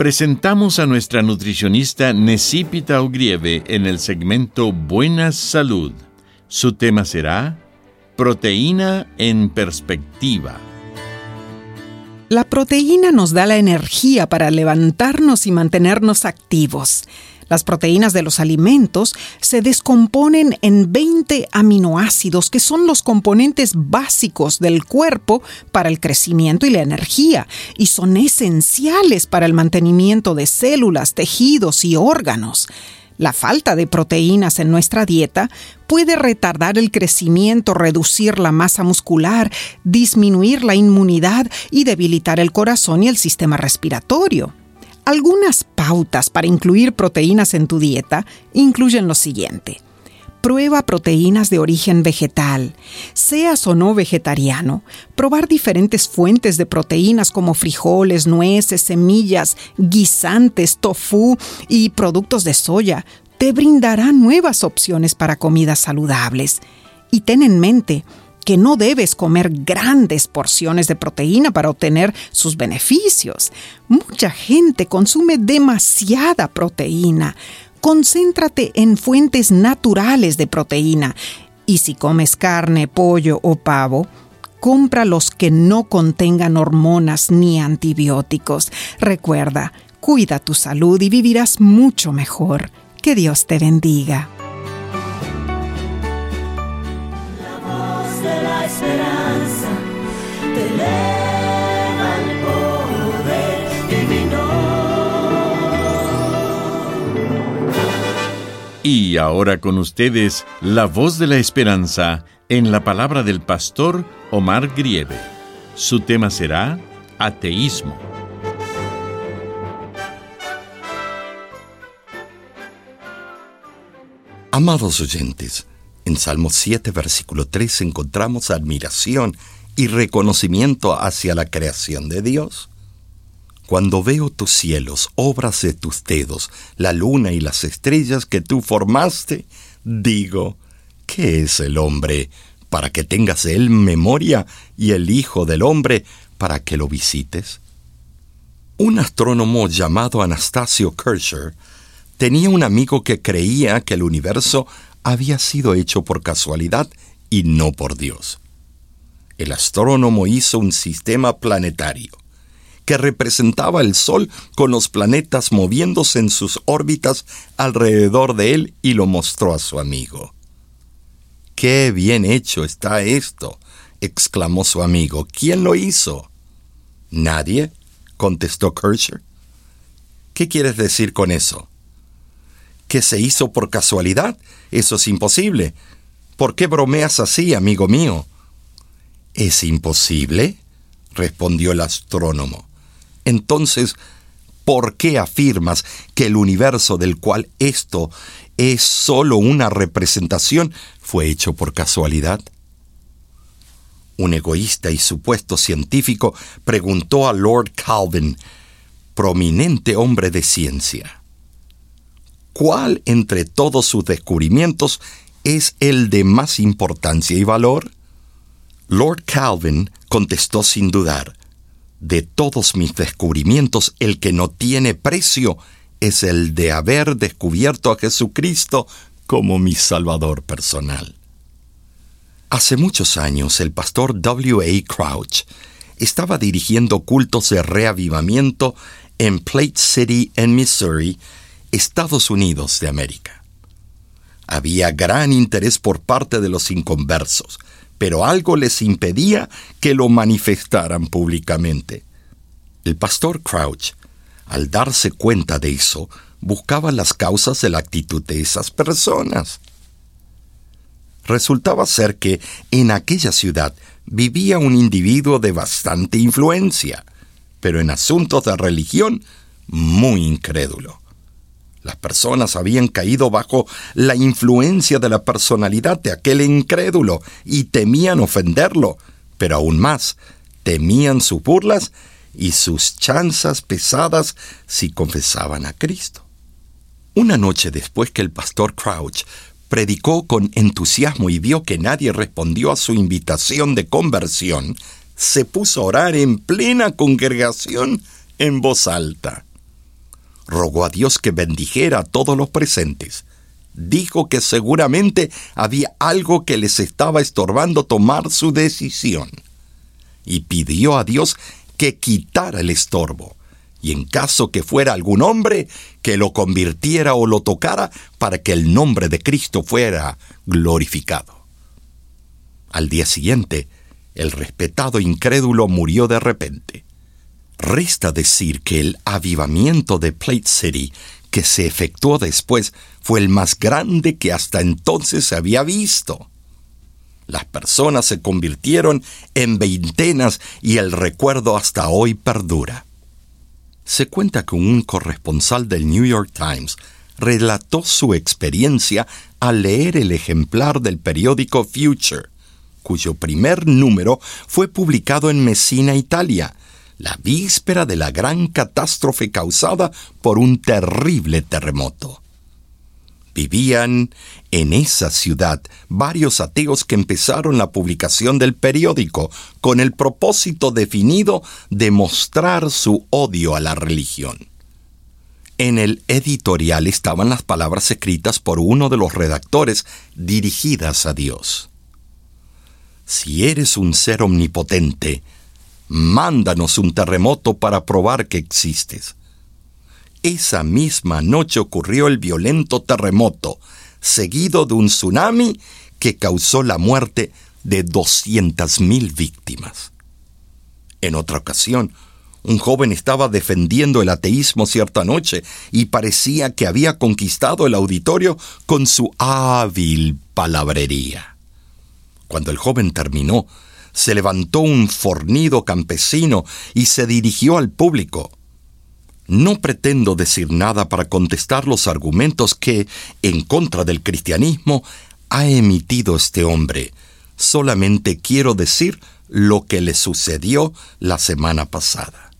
presentamos a nuestra nutricionista Necipita Ugrieve en el segmento Buena Salud. Su tema será Proteína en perspectiva. La proteína nos da la energía para levantarnos y mantenernos activos. Las proteínas de los alimentos se descomponen en 20 aminoácidos que son los componentes básicos del cuerpo para el crecimiento y la energía y son esenciales para el mantenimiento de células, tejidos y órganos. La falta de proteínas en nuestra dieta puede retardar el crecimiento, reducir la masa muscular, disminuir la inmunidad y debilitar el corazón y el sistema respiratorio. Algunas pautas para incluir proteínas en tu dieta incluyen lo siguiente. Prueba proteínas de origen vegetal. Seas o no vegetariano, probar diferentes fuentes de proteínas como frijoles, nueces, semillas, guisantes, tofu y productos de soya te brindará nuevas opciones para comidas saludables. Y ten en mente, que no debes comer grandes porciones de proteína para obtener sus beneficios. Mucha gente consume demasiada proteína. Concéntrate en fuentes naturales de proteína y si comes carne, pollo o pavo, compra los que no contengan hormonas ni antibióticos. Recuerda, cuida tu salud y vivirás mucho mejor. Que Dios te bendiga. Y ahora con ustedes, la voz de la esperanza en la palabra del pastor Omar Grieve. Su tema será ateísmo. Amados oyentes, en Salmo 7, versículo 3 encontramos admiración y reconocimiento hacia la creación de Dios. Cuando veo tus cielos, obras de tus dedos, la luna y las estrellas que tú formaste, digo, ¿qué es el hombre para que tengas él memoria y el Hijo del hombre para que lo visites? Un astrónomo llamado Anastasio Kircher tenía un amigo que creía que el universo había sido hecho por casualidad y no por Dios. El astrónomo hizo un sistema planetario que representaba el Sol con los planetas moviéndose en sus órbitas alrededor de él y lo mostró a su amigo. ¡Qué bien hecho está esto! exclamó su amigo. ¿Quién lo hizo? Nadie, contestó Kircher. ¿Qué quieres decir con eso? ¿Que se hizo por casualidad? Eso es imposible. ¿Por qué bromeas así, amigo mío? ¿Es imposible? respondió el astrónomo. Entonces, ¿por qué afirmas que el universo del cual esto es solo una representación fue hecho por casualidad? Un egoísta y supuesto científico preguntó a Lord Calvin, prominente hombre de ciencia, ¿cuál entre todos sus descubrimientos es el de más importancia y valor? Lord Calvin contestó sin dudar, de todos mis descubrimientos, el que no tiene precio es el de haber descubierto a Jesucristo como mi Salvador personal. Hace muchos años el pastor W. A. Crouch estaba dirigiendo cultos de reavivamiento en Plate City, en Missouri, Estados Unidos de América. Había gran interés por parte de los inconversos, pero algo les impedía que lo manifestaran públicamente. El pastor Crouch, al darse cuenta de eso, buscaba las causas de la actitud de esas personas. Resultaba ser que en aquella ciudad vivía un individuo de bastante influencia, pero en asuntos de religión muy incrédulo. Las personas habían caído bajo la influencia de la personalidad de aquel incrédulo y temían ofenderlo, pero aún más, temían sus burlas y sus chanzas pesadas si confesaban a Cristo. Una noche después que el pastor Crouch predicó con entusiasmo y vio que nadie respondió a su invitación de conversión, se puso a orar en plena congregación en voz alta. Rogó a Dios que bendijera a todos los presentes. Dijo que seguramente había algo que les estaba estorbando tomar su decisión. Y pidió a Dios que quitara el estorbo y en caso que fuera algún hombre, que lo convirtiera o lo tocara para que el nombre de Cristo fuera glorificado. Al día siguiente, el respetado incrédulo murió de repente. Resta decir que el avivamiento de Plate City que se efectuó después fue el más grande que hasta entonces se había visto. Las personas se convirtieron en veintenas y el recuerdo hasta hoy perdura. Se cuenta que un corresponsal del New York Times relató su experiencia al leer el ejemplar del periódico Future, cuyo primer número fue publicado en Messina, Italia, la víspera de la gran catástrofe causada por un terrible terremoto. Vivían en esa ciudad varios ateos que empezaron la publicación del periódico con el propósito definido de mostrar su odio a la religión. En el editorial estaban las palabras escritas por uno de los redactores dirigidas a Dios. Si eres un ser omnipotente, mándanos un terremoto para probar que existes. Esa misma noche ocurrió el violento terremoto, seguido de un tsunami que causó la muerte de 200.000 víctimas. En otra ocasión, un joven estaba defendiendo el ateísmo cierta noche y parecía que había conquistado el auditorio con su hábil palabrería. Cuando el joven terminó, se levantó un fornido campesino y se dirigió al público. No pretendo decir nada para contestar los argumentos que, en contra del cristianismo, ha emitido este hombre. Solamente quiero decir lo que le sucedió la semana pasada.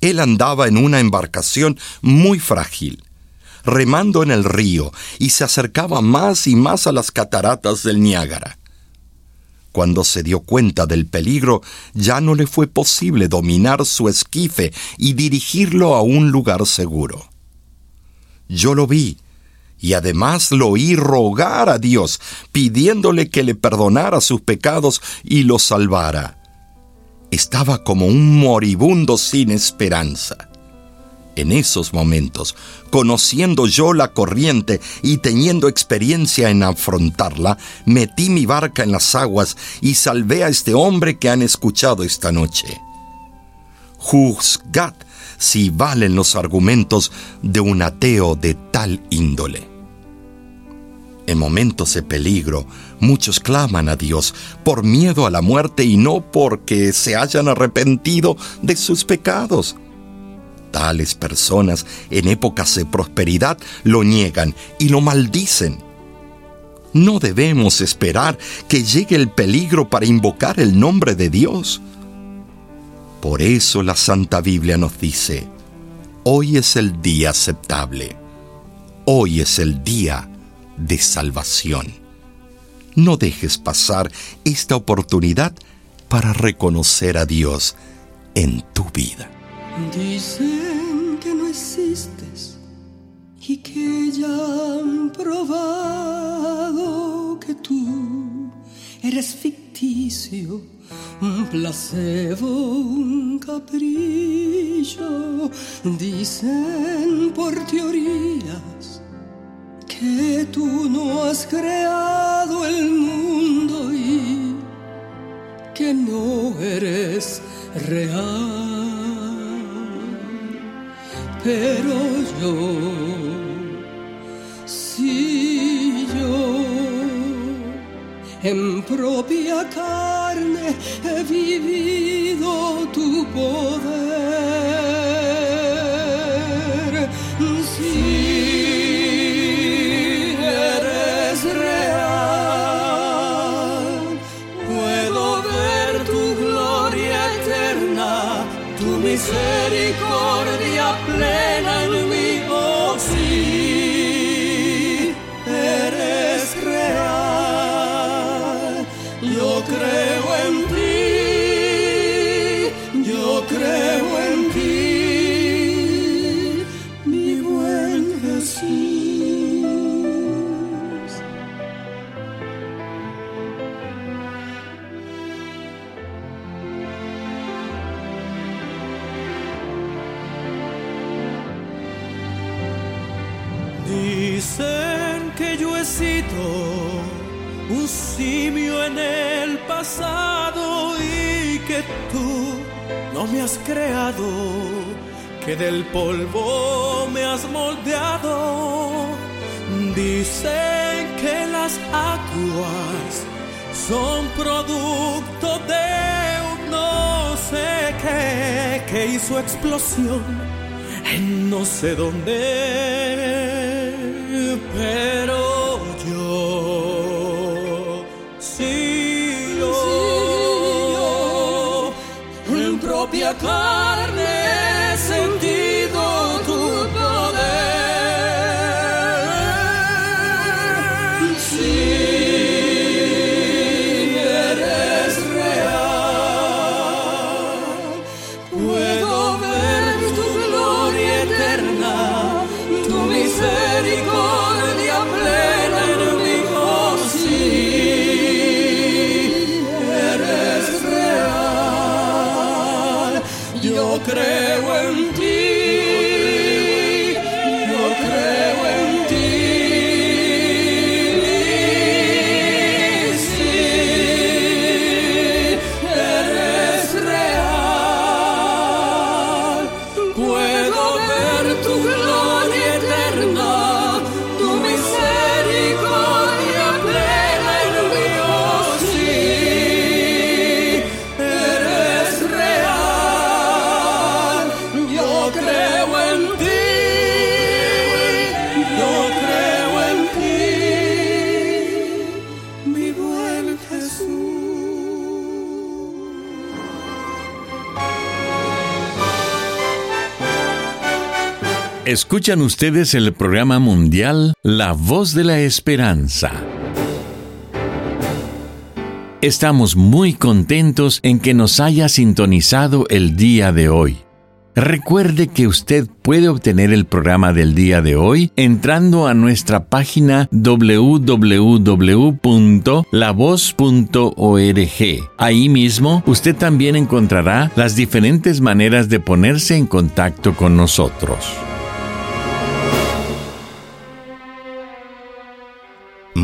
Él andaba en una embarcación muy frágil, remando en el río, y se acercaba más y más a las cataratas del Niágara. Cuando se dio cuenta del peligro, ya no le fue posible dominar su esquife y dirigirlo a un lugar seguro. Yo lo vi, y además lo oí rogar a Dios, pidiéndole que le perdonara sus pecados y lo salvara. Estaba como un moribundo sin esperanza. En esos momentos, conociendo yo la corriente y teniendo experiencia en afrontarla, metí mi barca en las aguas y salvé a este hombre que han escuchado esta noche. Juzgad si valen los argumentos de un ateo de tal índole. En momentos de peligro, muchos claman a Dios por miedo a la muerte y no porque se hayan arrepentido de sus pecados. Tales personas en épocas de prosperidad lo niegan y lo maldicen. No debemos esperar que llegue el peligro para invocar el nombre de Dios. Por eso la Santa Biblia nos dice, hoy es el día aceptable, hoy es el día de salvación. No dejes pasar esta oportunidad para reconocer a Dios en tu vida. Existes y que ya han probado que tú eres ficticio, un placebo, un capricho. Dicen por teorías que tú no has creado el mundo y que no eres real pero yo, si yo en propia carne he vivido tu poder, me has creado, que del polvo me has moldeado. Dicen que las aguas son producto de un no sé qué que hizo explosión en no sé dónde, pero propia carne Yo Escuchan ustedes el programa mundial La Voz de la Esperanza. Estamos muy contentos en que nos haya sintonizado el día de hoy. Recuerde que usted puede obtener el programa del día de hoy entrando a nuestra página www.lavoz.org. Ahí mismo usted también encontrará las diferentes maneras de ponerse en contacto con nosotros.